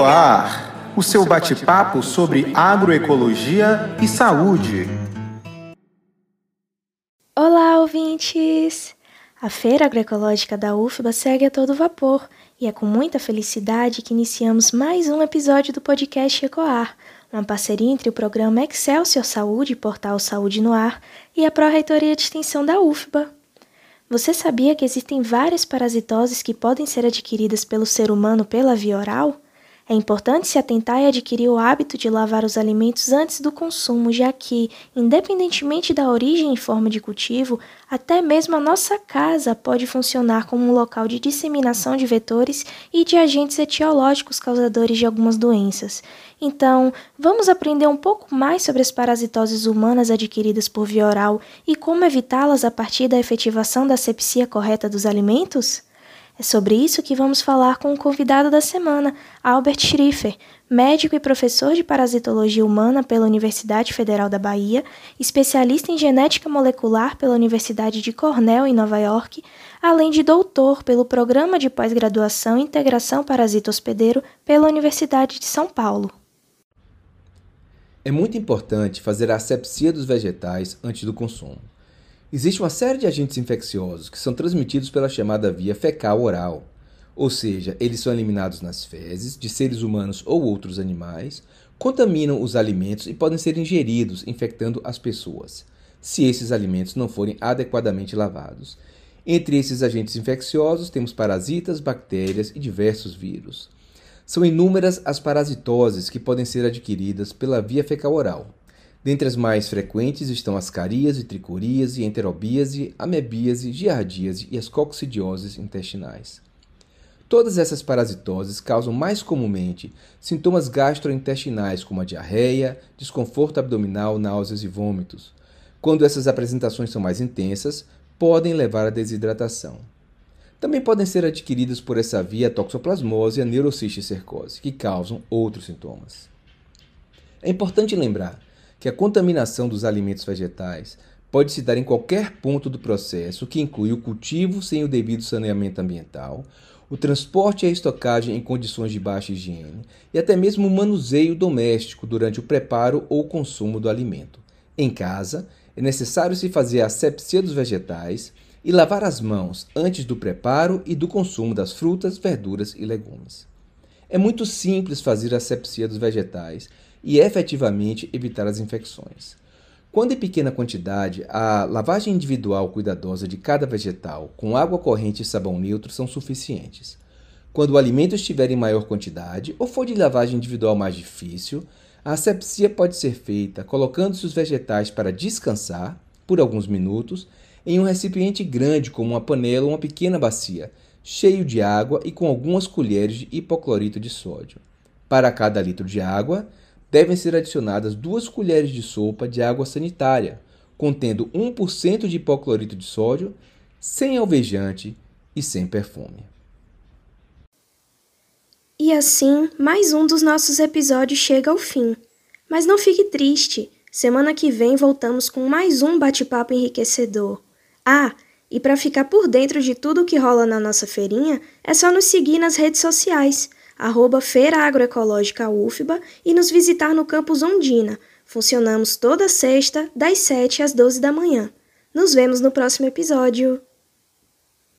Ecoar, o seu bate-papo sobre agroecologia e saúde. Olá, ouvintes! A Feira Agroecológica da UFBA segue a todo vapor e é com muita felicidade que iniciamos mais um episódio do podcast Ecoar, uma parceria entre o programa Excelsior Saúde, Portal Saúde no Ar, e a Pró-Reitoria de Extensão da UFBA. Você sabia que existem várias parasitoses que podem ser adquiridas pelo ser humano pela via oral? É importante se atentar e adquirir o hábito de lavar os alimentos antes do consumo, já que, independentemente da origem e forma de cultivo, até mesmo a nossa casa pode funcionar como um local de disseminação de vetores e de agentes etiológicos causadores de algumas doenças. Então, vamos aprender um pouco mais sobre as parasitoses humanas adquiridas por via oral e como evitá-las a partir da efetivação da sepsia correta dos alimentos? É sobre isso que vamos falar com o convidado da semana, Albert Schriffer, médico e professor de parasitologia humana pela Universidade Federal da Bahia, especialista em genética molecular pela Universidade de Cornell, em Nova York, além de doutor pelo Programa de Pós-Graduação em Integração Parasito Hospedeiro pela Universidade de São Paulo. É muito importante fazer a asepsia dos vegetais antes do consumo. Existe uma série de agentes infecciosos que são transmitidos pela chamada via fecal-oral, ou seja, eles são eliminados nas fezes de seres humanos ou outros animais, contaminam os alimentos e podem ser ingeridos, infectando as pessoas, se esses alimentos não forem adequadamente lavados. Entre esses agentes infecciosos temos parasitas, bactérias e diversos vírus. São inúmeras as parasitoses que podem ser adquiridas pela via fecal-oral. Dentre as mais frequentes estão as caríase, tricoríase, enterobíase, amebíase, giardíase e as coccidioses intestinais. Todas essas parasitoses causam mais comumente sintomas gastrointestinais como a diarreia, desconforto abdominal, náuseas e vômitos. Quando essas apresentações são mais intensas, podem levar à desidratação. Também podem ser adquiridas por essa via a toxoplasmose e a neurocisticercose, que causam outros sintomas. É importante lembrar que a contaminação dos alimentos vegetais pode se dar em qualquer ponto do processo, que inclui o cultivo sem o devido saneamento ambiental, o transporte e a estocagem em condições de baixa higiene e até mesmo o manuseio doméstico durante o preparo ou consumo do alimento. Em casa, é necessário se fazer a asepsia dos vegetais e lavar as mãos antes do preparo e do consumo das frutas, verduras e legumes. É muito simples fazer a asepsia dos vegetais e efetivamente evitar as infecções. Quando em pequena quantidade, a lavagem individual cuidadosa de cada vegetal com água corrente e sabão neutro são suficientes. Quando o alimento estiver em maior quantidade ou for de lavagem individual mais difícil, a asepsia pode ser feita colocando-se os vegetais para descansar por alguns minutos em um recipiente grande como uma panela ou uma pequena bacia, cheio de água e com algumas colheres de hipoclorito de sódio. Para cada litro de água, devem ser adicionadas duas colheres de sopa de água sanitária, contendo 1% de hipoclorito de sódio, sem alvejante e sem perfume. E assim, mais um dos nossos episódios chega ao fim. Mas não fique triste, semana que vem voltamos com mais um bate-papo enriquecedor. Ah, e para ficar por dentro de tudo o que rola na nossa feirinha, é só nos seguir nas redes sociais arroba Feira Agroecológica UFBA e nos visitar no campus Ondina. Funcionamos toda sexta, das 7 às 12 da manhã. Nos vemos no próximo episódio.